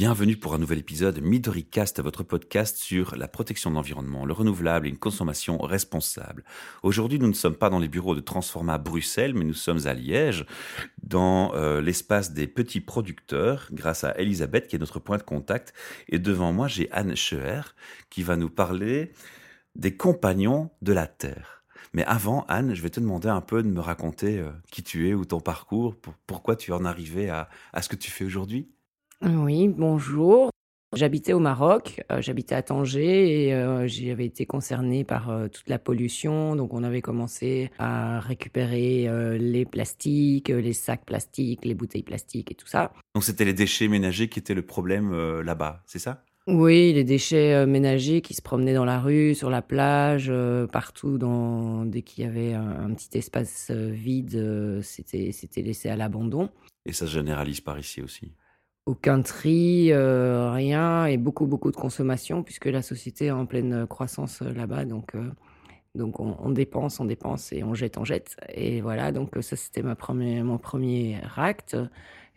Bienvenue pour un nouvel épisode MidoriCast, votre podcast sur la protection de l'environnement, le renouvelable et une consommation responsable. Aujourd'hui, nous ne sommes pas dans les bureaux de Transforma Bruxelles, mais nous sommes à Liège, dans euh, l'espace des petits producteurs, grâce à Elisabeth, qui est notre point de contact. Et devant moi, j'ai Anne Scheer, qui va nous parler des compagnons de la Terre. Mais avant, Anne, je vais te demander un peu de me raconter euh, qui tu es ou ton parcours, pourquoi tu en es arrivé à ce que tu fais aujourd'hui. Oui, bonjour. J'habitais au Maroc, euh, j'habitais à Tanger et euh, j'avais été concernée par euh, toute la pollution. Donc on avait commencé à récupérer les plastiques, les sacs plastiques, les bouteilles plastiques et tout ça. Donc c'était les déchets ménagers qui étaient le problème là-bas, c'est ça? Oui, les déchets ménagers qui se promenaient dans la rue, sur la plage, partout. Dans... Dès qu'il y avait un, un petit espace vide, c'était c'était laissé à l'abandon. Et ça se généralise par ici aussi? Aucun tri, euh, rien et beaucoup, beaucoup de consommation puisque la société est en pleine croissance euh, là-bas. Donc, euh, donc on, dépense, on dépense et on jette, on jette. Et voilà, donc ça, c'était ma première, mon premier acte.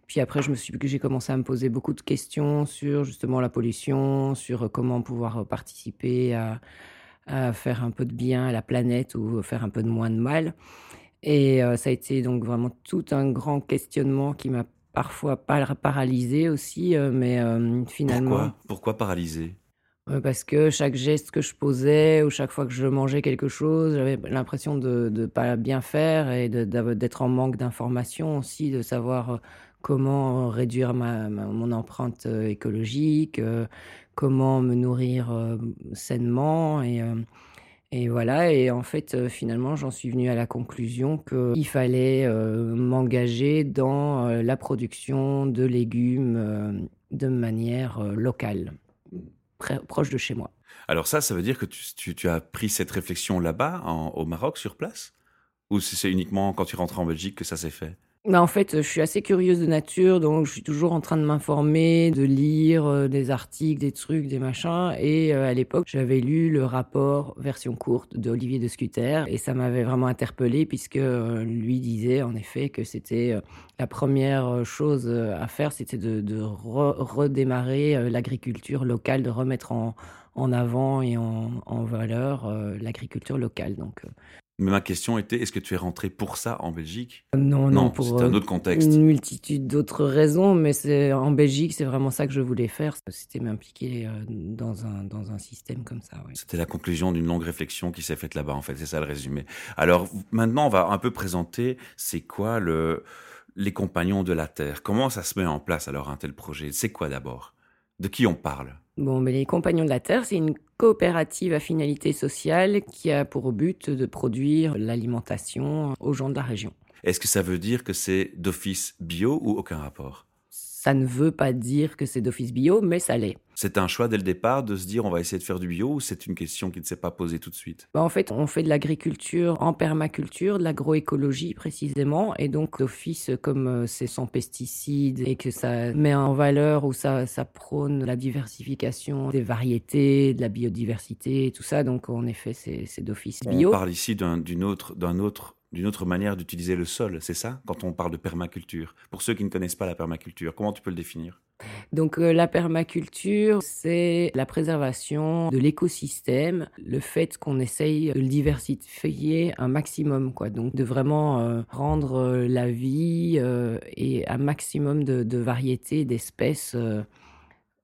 Puis après, je me suis, j'ai commencé à me poser beaucoup de questions sur justement la pollution, sur comment pouvoir participer à faire un peu de bien à la planète ou faire un peu de moins de mal. Et ça a été donc vraiment tout un grand questionnement qui m'a parfois paralysé aussi, euh, mais euh, finalement. Pourquoi? Pourquoi paralysé euh, Parce que chaque geste que je posais ou chaque fois que je mangeais quelque chose, j'avais l'impression de ne pas bien faire et d'être en manque d'informations aussi, de savoir comment réduire ma, mon empreinte écologique, comment me nourrir sainement et et voilà, et en fait, euh, finalement, j'en suis venue à la conclusion qu'il fallait euh, m'engager dans euh, la production de légumes de manière locale, proche de chez moi. Alors ça, ça veut dire que tu, tu, as pris cette réflexion là-bas, au Maroc, sur place? Ou c'est uniquement quand tu rentres en Belgique que ça s'est fait? Bah, en fait, je suis assez curieuse de nature, donc je suis toujours en train de m'informer, de lire euh, des articles, des trucs, des machins. Et euh, à l'époque, j'avais lu le rapport version courte d'Olivier de Scuter, et ça m'avait vraiment interpellé puisque euh, lui disait en effet que c'était la première chose à faire, c'était de, redémarrer l'agriculture locale, de remettre en, avant et en, en valeur l'agriculture locale. Donc mais ma question était, est-ce que tu es rentré pour ça en Belgique? Non, non, pour c'était un autre contexte. Une multitude d'autres raisons, mais c'est en Belgique, c'est vraiment ça que je voulais faire. C'était m'impliquer euh, dans un dans un système comme ça. C'était la conclusion d'une longue réflexion qui s'est faite là-bas. En fait, c'est ça le résumé. Alors maintenant, on va un peu présenter c'est quoi le les compagnons de la Terre? Comment ça se met en place alors un tel projet? C'est quoi d'abord? De qui on parle? Bon, mais les Compagnons de la Terre, c'est une coopérative à finalité sociale qui a pour but de produire l'alimentation aux gens de la région. Est-ce que ça veut dire que c'est d'office bio ou aucun rapport? Ça ne veut pas dire que c'est d'office bio, mais ça l'est. C'est un choix dès le départ de se dire on va essayer de faire du bio ou c'est une question qui ne s'est pas posée tout de suite? Bah, En fait, on fait de l'agriculture en permaculture, de l'agroécologie précisément. Et donc, d'office, comme euh, c'est sans pesticides et que ça met en valeur ou ça, ça prône la diversification des variétés, de la biodiversité, tout ça, donc en effet, c'est d'office bio. On parle ici d'un autre, autre d'une autre manière d'utiliser le sol, c'est ça? Quand on parle de permaculture Pour ceux qui ne connaissent pas la permaculture, comment tu peux le définir? Donc euh, la permaculture, c'est la préservation de l'écosystème, le fait qu'on essaye de le diversifier un maximum, quoi. Donc de vraiment euh, rendre euh, la vie et un maximum de, de variétés d'espèces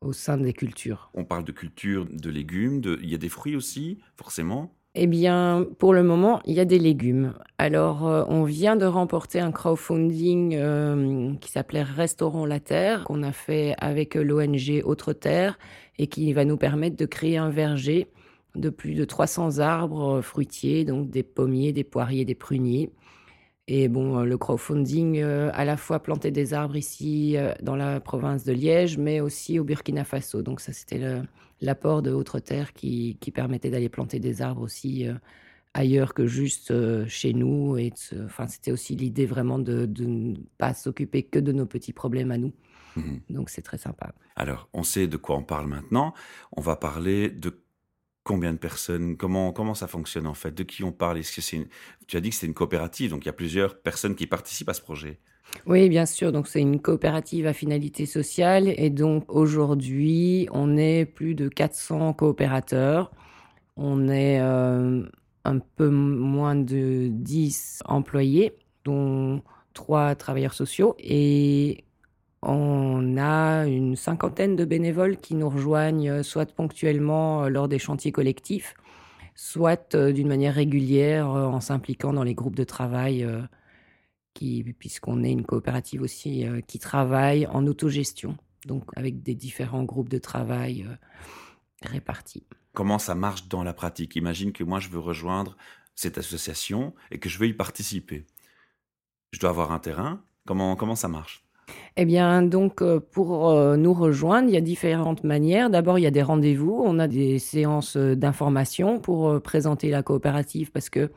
au sein des cultures. On parle de culture de légumes, il y a des fruits aussi, forcément. Eh bien, pour le moment, il y a des légumes. Alors, euh, on vient de remporter un crowdfunding euh, qui s'appelait Restaurant la Terre, qu'on a fait avec l'ONG Autre Terre et qui va nous permettre de créer un verger de plus de 300 arbres euh, fruitiers, donc des pommiers, des poiriers, des pruniers. Et bon, le crowdfunding, à la fois planter des arbres ici dans la province de Liège, mais aussi au Burkina Faso. Donc ça, c'était le, l'apport de Autre Terre qui, permettait d'aller planter des arbres aussi euh, ailleurs que juste euh, chez nous. Et enfin, c'était aussi l'idée vraiment de, ne pas s'occuper que de nos petits problèmes à nous. Mhm. Donc c'est très sympa. Alors, on sait de quoi on parle maintenant. On va parler de combien de personnes Comment comment ça fonctionne en fait? De qui on parle? Est-ce que c'est Tu as dit que c'est une coopérative, donc il y a plusieurs personnes qui participent à ce projet. Oui, bien sûr. Donc, c'est une coopérative à finalité sociale. Et donc, aujourd'hui, on est plus de 400 coopérateurs. On est euh, un peu moins de 10 employés, dont 3 travailleurs sociaux. Et on a une cinquantaine de bénévoles qui nous rejoignent euh, soit ponctuellement euh, lors des chantiers collectifs, soit d'une manière régulière en s'impliquant dans les groupes de travail puisqu'on est une coopérative aussi euh, qui travaille en autogestion, donc avec des différents groupes de travail euh, répartis. Comment ça marche dans la pratique? Imagine que moi je veux rejoindre cette association et que je veux y participer. Je dois avoir un terrain. Comment, comment ça marche? Eh bien, donc, euh, pour nous rejoindre, il y a différentes manières. D'abord, il y a des rendez-vous. On a des séances d'information pour présenter la coopérative parce que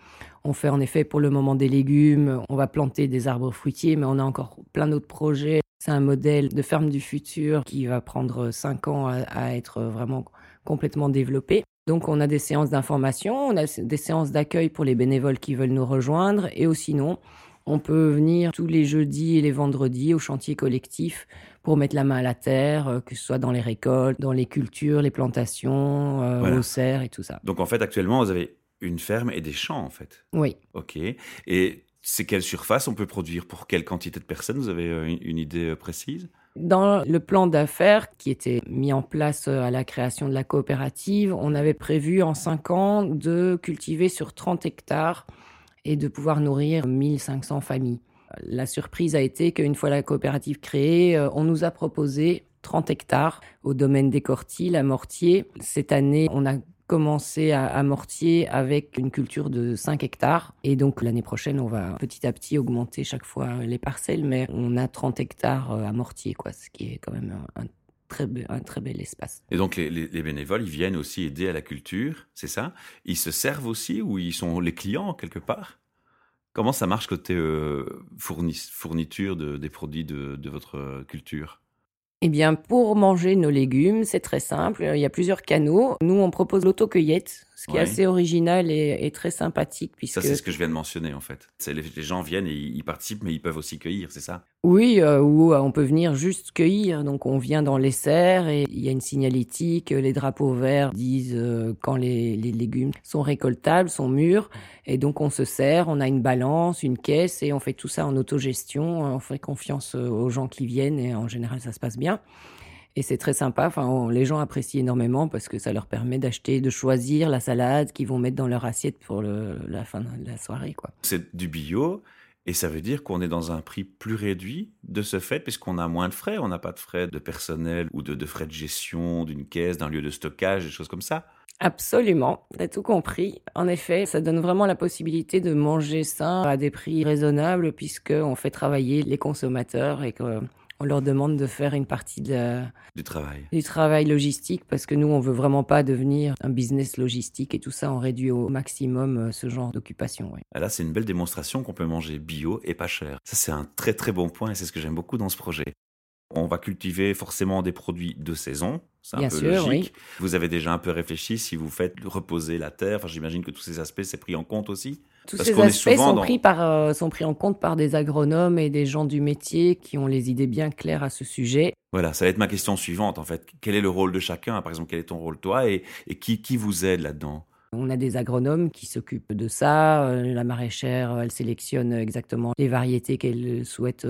on fait en effet pour le moment des légumes, on va planter des arbres fruitiers, mais on a encore plein d'autres projets. C'est un modèle de ferme du futur qui va prendre cinq ans à, être vraiment complètement développé. Donc on a des séances d'information, on a des séances d'accueil pour les bénévoles qui veulent nous rejoindre, et aussi non, on peut venir tous les jeudis et les vendredis au chantier collectif pour mettre la main à la terre, euh, que ce soit dans les récoltes, dans les cultures, les plantations, euh, aux serres et tout ça. Donc en fait, actuellement, vous avez une ferme et des champs, en fait. Oui. Ok. Et c'est quelle surface on peut produire? Pour quelle quantité de personnes? Vous avez euh, une idée euh, précise? Dans le plan d'affaires qui était mis en place à la création de la coopérative, on avait prévu en 5 ans de cultiver sur 30 hectares et de pouvoir nourrir 1500 familles. La surprise a été qu'une fois la coopérative créée, on nous a proposé 30 hectares au domaine des Cortilles, à Mortier. Cette année, on a commencé à, Mortier avec une culture de 5 hectares. Et donc l'année prochaine, on va petit à petit augmenter chaque fois les parcelles, mais on a 30 hectares euh, à Mortier, quoi, ce qui est quand même un, très, un très bel espace. Et donc les, bénévoles, ils viennent aussi aider à la culture, c'est ça? Ils se servent aussi ou ils sont les clients quelque part? Comment ça marche côté euh, fourniture de, des produits de, de votre culture? Eh bien, pour manger nos légumes, c'est très simple. Il y a plusieurs canaux. Nous, on propose l'autocueillette, ce qui est assez original et, très sympathique. Puisque... Ça, c'est ce que je viens de mentionner, en fait. Les, les, gens viennent et ils participent, mais ils peuvent aussi cueillir, c'est ça? Oui, euh, ou euh, on peut venir juste cueillir. Donc, on vient dans les serres et il y a une signalétique. Les drapeaux verts disent euh, quand les, les, légumes sont récoltables, sont mûrs. Et donc, on se sert, on a une balance, une caisse et on fait tout ça en autogestion. On fait confiance aux gens qui viennent et en général, ça se passe bien. Et c'est très sympa. Enfin, les gens apprécient énormément parce que ça leur permet d'acheter, de choisir la salade qu'ils vont mettre dans leur assiette pour la fin de la soirée. Quoi. C'est du bio. Et ça veut dire qu'on est dans un prix plus réduit de ce fait, puisqu'on a moins de frais. On n'a pas de frais de personnel ou de, de frais de gestion d'une caisse, d'un lieu de stockage, des choses comme ça. Absolument, tu as tout compris. En effet, ça donne vraiment la possibilité de manger sain à des prix raisonnables, puisqu'on fait travailler les consommateurs et que on leur demande de faire une partie de du travail. Du travail logistique parce que nous, on veut vraiment pas devenir un business logistique et tout ça, on réduit au maximum euh, ce genre d'occupation. Ah, là, c'est une belle démonstration qu'on peut manger bio et pas cher. Ça, c'est un très très bon point et c'est ce que j'aime beaucoup dans ce projet. On va cultiver forcément des produits de saison, c'est un peu logique. Vous avez déjà un peu réfléchi si vous faites reposer la terre. Enfin, j'imagine que tous ces aspects, c'est pris en compte aussi. Tous ces aspects sont, pris par, euh, sont pris en compte par des agronomes et des gens du métier qui ont les idées bien claires à ce sujet. Voilà, ça va être ma question suivante en fait. Quel est le rôle de chacun? Par exemple, quel est ton rôle toi? Et, et qui, qui vous aide là-dedans? On a des agronomes qui s'occupent de ça. Euh, la maraîchère, elle sélectionne exactement les variétés qu'elle souhaite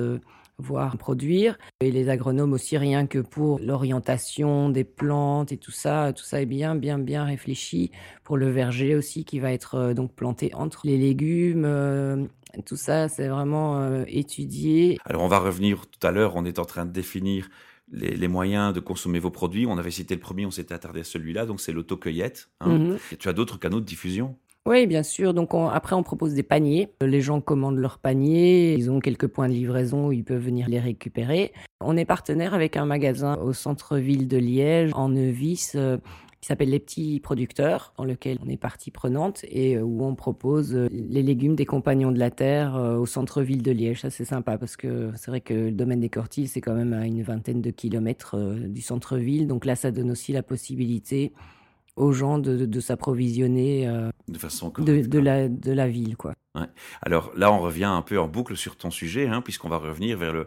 euh, voir produire. Et les agronomes aussi, rien que pour l'orientation des plantes et tout ça, tout ça est bien, bien, bien réfléchi. Pour le verger aussi, qui va être euh, donc planté entre les légumes. Euh, tout ça, c'est vraiment euh, étudié. Alors, on va revenir tout à l'heure. On est en train de définir les, moyens de consommer vos produits. On avait cité le premier, on s'était attardé à celui-là, donc c'est l'autocueillette. Hein. Mhm. Tu as d'autres canaux de diffusion? Oui, bien sûr. Donc après, on propose des paniers. Les gens commandent leurs paniers. Ils ont quelques points de livraison où ils peuvent venir les récupérer. On est partenaire avec un magasin au centre-ville de Liège, en Neuvis, euh, qui s'appelle Les Petits Producteurs, dans lequel on est partie prenante et euh, où on propose euh, les légumes des Compagnons de la Terre au centre-ville de Liège. Ça, c'est sympa parce que c'est vrai que le domaine des Cortilles, c'est quand même à une vingtaine de kilomètres du centre-ville. Donc là, ça donne aussi la possibilité aux gens de, s'approvisionner de façon de, de, la, de la ville. Quoi. Ouais. Alors là, on revient un peu en boucle sur ton sujet, hein, puisqu'on va revenir vers le,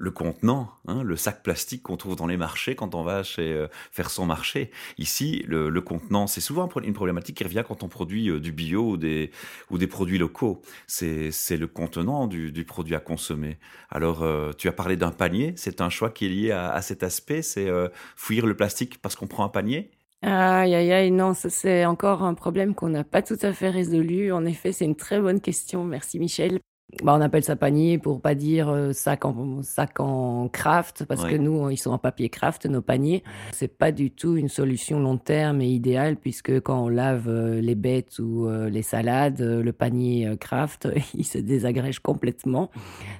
le contenant, hein, le sac plastique qu'on trouve dans les marchés quand on va chez, euh, faire son marché. Ici, le, le contenant, c'est souvent une problématique qui revient quand on produit euh, du bio ou des, ou des produits locaux. C'est le contenant du, du, produit à consommer. Alors, euh, tu as parlé d'un panier, c'est un choix qui est lié à, à cet aspect, c'est fuir le plastique parce qu'on prend un panier? Aïe, aïe, aïe, non, ça c'est encore un problème qu'on n'a pas tout à fait résolu. En effet, c'est une très bonne question. Merci Michel. Bah, on appelle ça panier pour pas dire euh, sac en sac en craft parce que nous ils sont en papier craft nos paniers. C'est pas du tout une solution long terme et idéale puisque quand on lave euh, les bêtes ou euh, les salades, le panier craft il se désagrège complètement.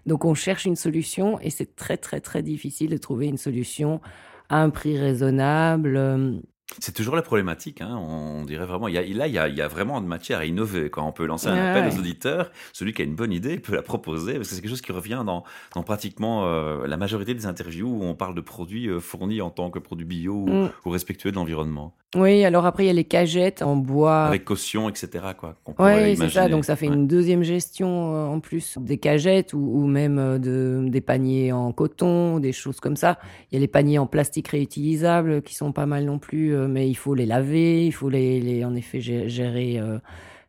Donc on cherche une solution et c'est très très très difficile de trouver une solution à un prix raisonnable c'est toujours la problématique, hein. on dirait vraiment. Il y a, là, il y, a, il y a vraiment de matière à innover. Quand on peut lancer un appel aux auditeurs, celui qui a une bonne idée peut la proposer, parce que c'est quelque chose qui revient dans, dans pratiquement euh, la majorité des interviews où on parle de produits euh, fournis en tant que produits bio ou, mm. ou respectueux de l'environnement. Oui, alors après, il y a les cagettes en bois. Avec caution, etc. Quoi, oui, c'est ça. Donc, ça fait une deuxième gestion euh, en plus des cagettes ou, même de, des paniers en coton, des choses comme ça. Il y a les paniers en plastique réutilisables qui sont pas mal non plus, euh, mais il faut les laver, il faut les, les en effet gérer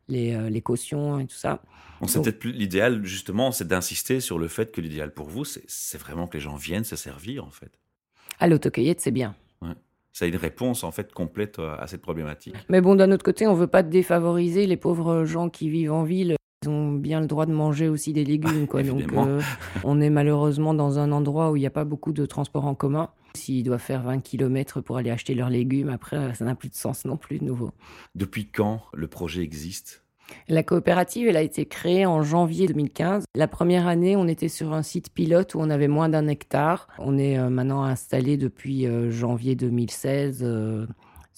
les, les cautions et tout ça. On c'est peut-être plus l'idéal, justement, c'est d'insister sur le fait que l'idéal pour vous, c'est vraiment que les gens viennent se servir, en fait. À l'autocueillette, c'est bien a une réponse en fait complète euh, à cette problématique. Mais bon, d'un autre côté, on veut pas défavoriser les pauvres gens qui vivent en ville. Ils ont bien le droit de manger aussi des légumes, quoi. Donc, euh, on est malheureusement dans un endroit où il n'y a pas beaucoup de transports en commun. S'ils doivent faire 20 km pour aller acheter leurs légumes, après, ça n'a plus de sens non plus de nouveau. Depuis quand le projet existe? La coopérative, elle a été créée en janvier 2015. La première année, on était sur un site pilote où on avait moins d'un hectare. On est euh, maintenant installé depuis euh, janvier 2016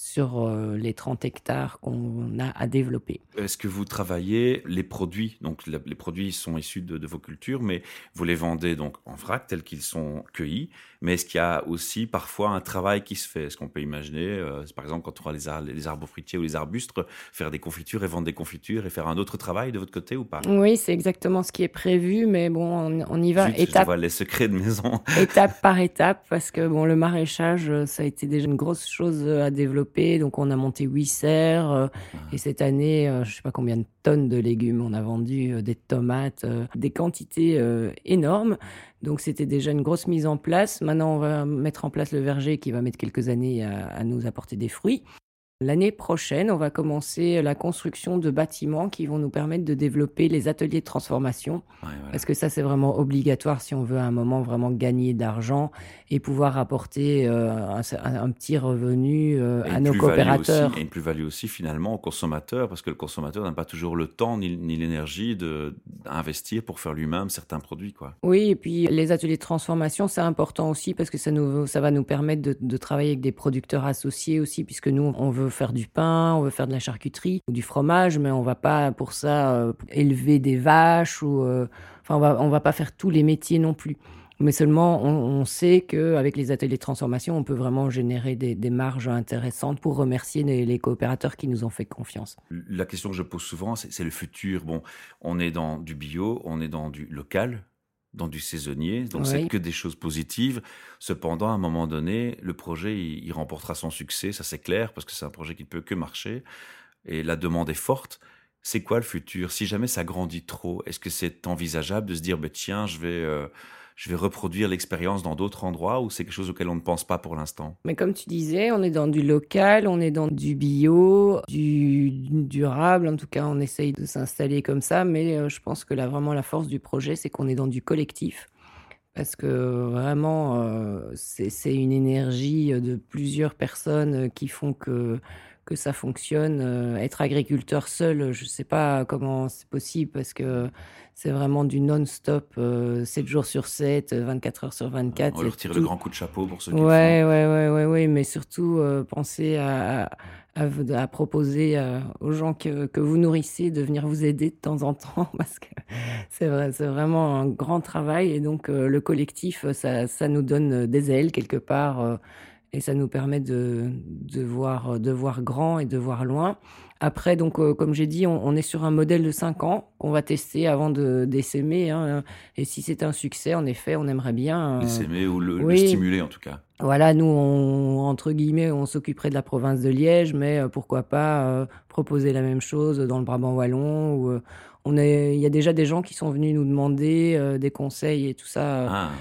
sur euh, les 30 hectares qu'on a à développer. Est-ce que vous travaillez les produits? Donc les produits sont issus de, vos cultures, mais vous les vendez donc en vrac tels qu'ils sont cueillis. Mais est-ce qu'il y a aussi parfois un travail qui se fait? Est-ce qu'on peut imaginer, euh, par exemple, quand on voit les, les, arbres fruitiers ou les arbustes, faire des confitures et vendre des confitures et faire un autre travail de votre côté ou pas? Oui, c'est exactement ce qui est prévu, mais bon, on, y va étape. Je les secrets de maison. étape par étape, parce que bon, le maraîchage, ça a été déjà une grosse chose à développer donc on a monté huit serres. Euh, et cette année, euh, je sais pas combien de tonnes de légumes on a vendu, euh, des tomates, des quantités énormes. Donc c'était déjà une grosse mise en place. Maintenant, on va mettre en place le verger qui va mettre quelques années à nous apporter des fruits. L'année prochaine, on va commencer la construction de bâtiments qui vont nous permettre de développer les ateliers de transformation. Parce que ça, c'est vraiment obligatoire si on veut à un moment vraiment gagner d'argent et pouvoir apporter euh, un, petit revenu euh, à nos coopérateurs. et une plus-value aussi finalement aux consommateurs, parce que le consommateur n'a pas toujours le temps ni, l'énergie d'investir pour faire lui-même certains produits. Quoi. Oui, et puis les ateliers de transformation, c'est important aussi parce que ça, nous, ça va nous permettre de, de travailler avec des producteurs associés aussi, puisque nous, on veut faire du pain, on veut faire de la charcuterie ou du fromage, mais on va pas pour ça euh, élever des vaches ou euh, enfin on va on va pas faire tous les métiers non plus. Mais seulement on, sait qu'avec les ateliers de transformation, on peut vraiment générer des, marges intéressantes pour remercier les, les, coopérateurs qui nous ont fait confiance. La question que je pose souvent, c'est le futur. Bon, on est dans du bio, on est dans du local, dans du saisonnier, donc c'est que des choses positives. Cependant, à un moment donné, le projet, il, remportera son succès, ça c'est clair, parce que c'est un projet qui ne peut que marcher, et la demande est forte. C'est quoi le futur? Si jamais ça grandit trop, est-ce que c'est envisageable de se dire, bah, tiens, je vais... Euh, je vais reproduire l'expérience dans d'autres endroits ou c'est quelque chose auquel on ne pense pas pour l'instant? Mais comme tu disais, on est dans du local, on est dans du bio, du durable. En tout cas, on essaye de s'installer comme ça. Mais euh, je pense que là, vraiment, la force du projet, c'est qu'on est dans du collectif. Parce que vraiment, euh, c'est une énergie de plusieurs personnes qui font que que ça fonctionne. Euh, être agriculteur seul, je ne sais pas comment c'est possible parce que c'est vraiment du non-stop, 7 euh, jours sur 7, 24 heures sur 24. On leur tirer le grand coup de chapeau pour ceux qui ouais, le font. Ouais, ouais, ouais, ouais, mais surtout euh, penser à, à, à proposer aux gens que, que, vous nourrissez de venir vous aider de temps en temps parce que c'est vrai, c'est vraiment un grand travail et donc le collectif, ça, ça nous donne des ailes quelque part et ça nous permet de, de, voir, de voir grand et de voir loin. Après, donc, euh, comme j'ai dit, on, est sur un modèle de 5 ans qu'on va tester avant de d'essaimer. Hein. Et si c'est un succès, en effet, on aimerait bien. Euh... ou le, stimuler en tout cas. Voilà, nous, on, entre guillemets, on s'occuperait de la province de Liège, mais euh, pourquoi pas euh, proposer la même chose dans le Brabant wallon ou on est, il y a déjà des gens qui sont venus nous demander euh, des conseils et tout ça ah,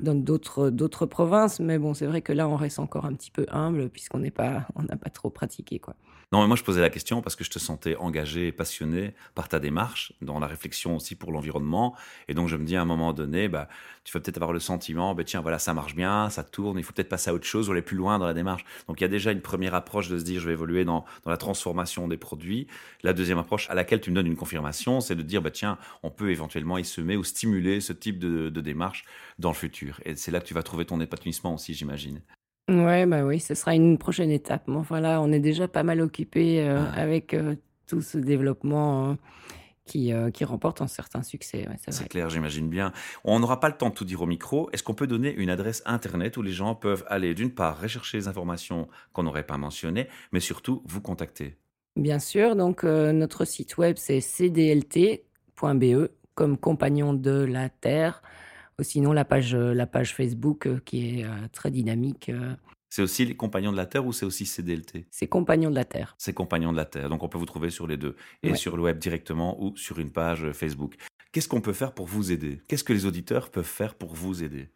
dans d'autres d'autres provinces, mais bon, c'est vrai que là, on reste encore un petit peu humble puisqu'on n'est pas, on n'a pas trop pratiqué quoi. Non, mais moi je posais la question parce que je te sentais engagé et passionné par ta démarche, dans la réflexion aussi pour l'environnement, et donc je me dis à un moment donné, bah, tu vas peut-être avoir le sentiment, bah, tiens, voilà, ça marche bien, ça tourne, il faut peut-être passer à autre chose ou aller plus loin dans la démarche. Donc il y a déjà une première approche de se dire, je vais évoluer dans, la transformation des produits. La deuxième approche à laquelle tu me donnes une confirmation, c'est de dire, bah, tiens, on peut éventuellement y semer ou stimuler ce type de, démarche dans le futur. Et c'est là que tu vas trouver ton épanouissement aussi, j'imagine. Ouais, bah oui, ce sera une prochaine étape. Mais enfin là, on est déjà pas mal occupé euh, avec euh, tout ce développement hein, qui, euh, qui remporte un certain succès. c'est clair, j'imagine bien. On n'aura pas le temps de tout dire au micro. Est-ce qu'on peut donner une adresse internet où les gens peuvent aller d'une part rechercher les informations qu'on n'aurait pas mentionnées, mais surtout vous contacter? Bien sûr, donc notre site web c'est cdlt .be comme compagnon de la Terre. Ou sinon, la page, la page Facebook euh, qui est euh, très dynamique. Euh. C'est aussi les Compagnons de la Terre ou c'est aussi CDLT C'est Compagnons de la Terre. C'est Compagnons de la Terre. Donc on peut vous trouver sur les deux, et sur le web directement ou sur une page Facebook. Qu'est-ce qu'on peut faire pour vous aider? Qu'est-ce que les auditeurs peuvent faire pour vous aider?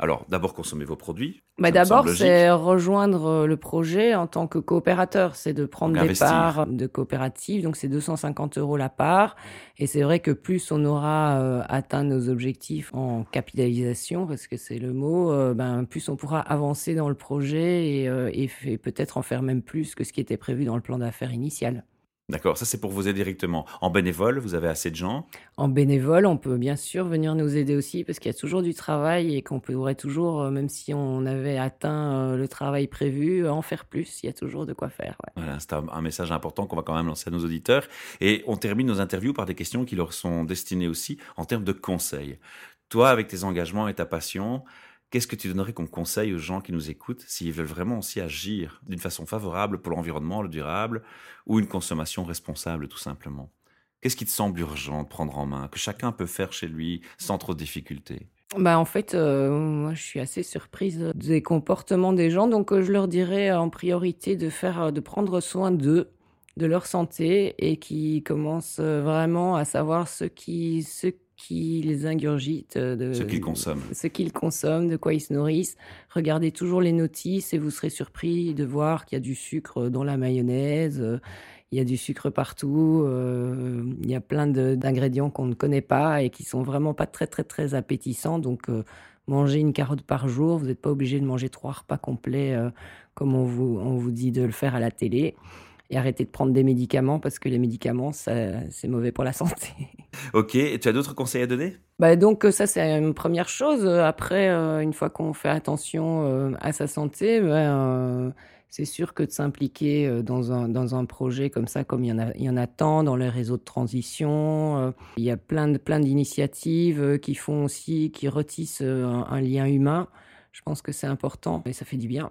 Alors, d'abord, consommer vos produits. Bah d'abord, c'est rejoindre euh, le projet en tant que coopérateur. C'est de prendre des parts de coopérative. Donc, c'est 250 euros la part. Et c'est vrai que plus on aura euh, atteint nos objectifs en capitalisation, parce que c'est le mot, euh, ben, plus on pourra avancer dans le projet et, et peut-être en faire même plus que ce qui était prévu dans le plan d'affaires initial. D'accord, ça c'est pour vous aider directement. En bénévole, vous avez assez de gens En bénévole, on peut bien sûr venir nous aider aussi parce qu'il y a toujours du travail et qu'on pourrait toujours, euh, même si on avait atteint euh, le travail prévu, en faire plus. Il y a toujours de quoi faire. Voilà, c'est un, message important qu'on va quand même lancer à nos auditeurs. Et on termine nos interviews par des questions qui leur sont destinées aussi en termes de conseils. Toi, avec tes engagements et ta passion, Qu'est-ce que tu donnerais comme conseil aux gens qui nous écoutent s'ils veulent vraiment aussi agir d'une façon favorable pour l'environnement, le durable, ou une consommation responsable tout simplement? Qu'est-ce qui te semble urgent de prendre en main, que chacun peut faire chez lui sans trop de difficultés? Bah en fait, euh, moi je suis assez surprise des comportements des gens, donc euh, je leur dirais en priorité de faire, de prendre soin d'eux, de leur santé, et qui commencent euh, vraiment à savoir ce qui, ce qui les ingurgite, euh, de ce qu'ils consomment. Ce qu'ils consomment, de quoi ils se nourrissent. Regardez toujours les notices et vous serez surpris de voir qu'il y a du sucre dans la mayonnaise, euh, il y a du sucre partout, euh, il y a plein d'ingrédients qu'on ne connaît pas et qui sont vraiment pas très très très appétissants. Donc manger une carotte par jour, vous n'êtes pas obligé de manger trois repas complets comme on vous, on vous dit de le faire à la télé et arrêter de prendre des médicaments parce que les médicaments, c'est mauvais pour la santé. Ok, et tu as d'autres conseils à donner? Bah donc ça c'est une première chose. Après, euh, une fois qu'on fait attention euh, à sa santé, ben, c'est sûr que de s'impliquer dans un, dans un projet comme ça, comme il y en a, il y en a tant dans les réseaux de transition, il y a plein de plein d'initiatives qui font aussi, qui retissent un lien humain. Je pense que c'est important et ça fait du bien.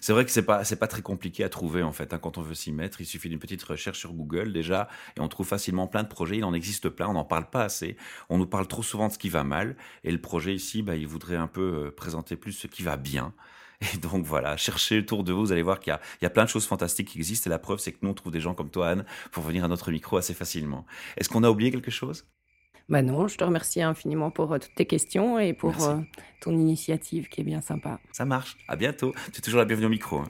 C'est vrai que c'est pas c'est pas très compliqué à trouver en fait. Hein, quand on veut s'y mettre, il suffit d'une petite recherche sur Google déjà et on trouve facilement plein de projets. Il en existe plein, on n'en parle pas assez. On nous parle trop souvent de ce qui va mal et le projet ici, bah, il voudrait un peu euh, présenter plus ce qui va bien. Et donc voilà, cherchez autour de vous, vous allez voir qu'il y y a plein de choses fantastiques qui existent et la preuve c'est que nous on trouve des gens comme toi Anne pour venir à notre micro assez facilement. Est-ce qu'on a oublié quelque chose? Bah non, je te remercie infiniment pour euh, toutes tes questions et pour euh, ton initiative qui est bien sympa. Ça marche. À bientôt. Tu es toujours la bienvenue au micro. Hein.